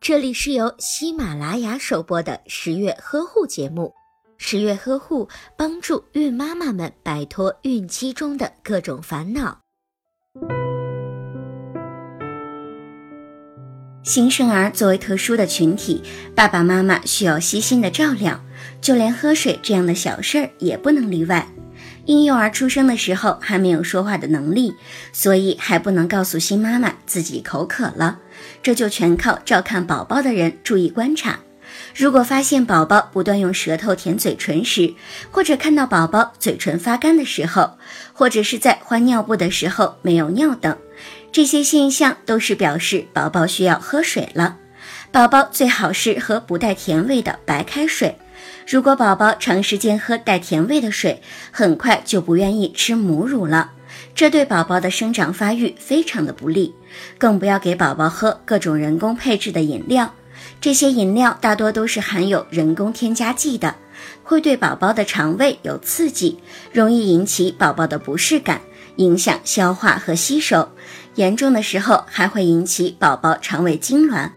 这里是由喜马拉雅首播的十月呵护节目。十月呵护帮助孕妈妈们摆脱孕期中的各种烦恼。新生儿作为特殊的群体，爸爸妈妈需要悉心的照料，就连喝水这样的小事儿也不能例外。婴幼儿出生的时候还没有说话的能力，所以还不能告诉新妈妈自己口渴了，这就全靠照看宝宝的人注意观察。如果发现宝宝不断用舌头舔嘴唇时，或者看到宝宝嘴唇发干的时候，或者是在换尿布的时候没有尿等，这些现象都是表示宝宝需要喝水了。宝宝最好是喝不带甜味的白开水。如果宝宝长时间喝带甜味的水，很快就不愿意吃母乳了，这对宝宝的生长发育非常的不利。更不要给宝宝喝各种人工配制的饮料，这些饮料大多都是含有人工添加剂的，会对宝宝的肠胃有刺激，容易引起宝宝的不适感，影响消化和吸收，严重的时候还会引起宝宝肠胃痉挛。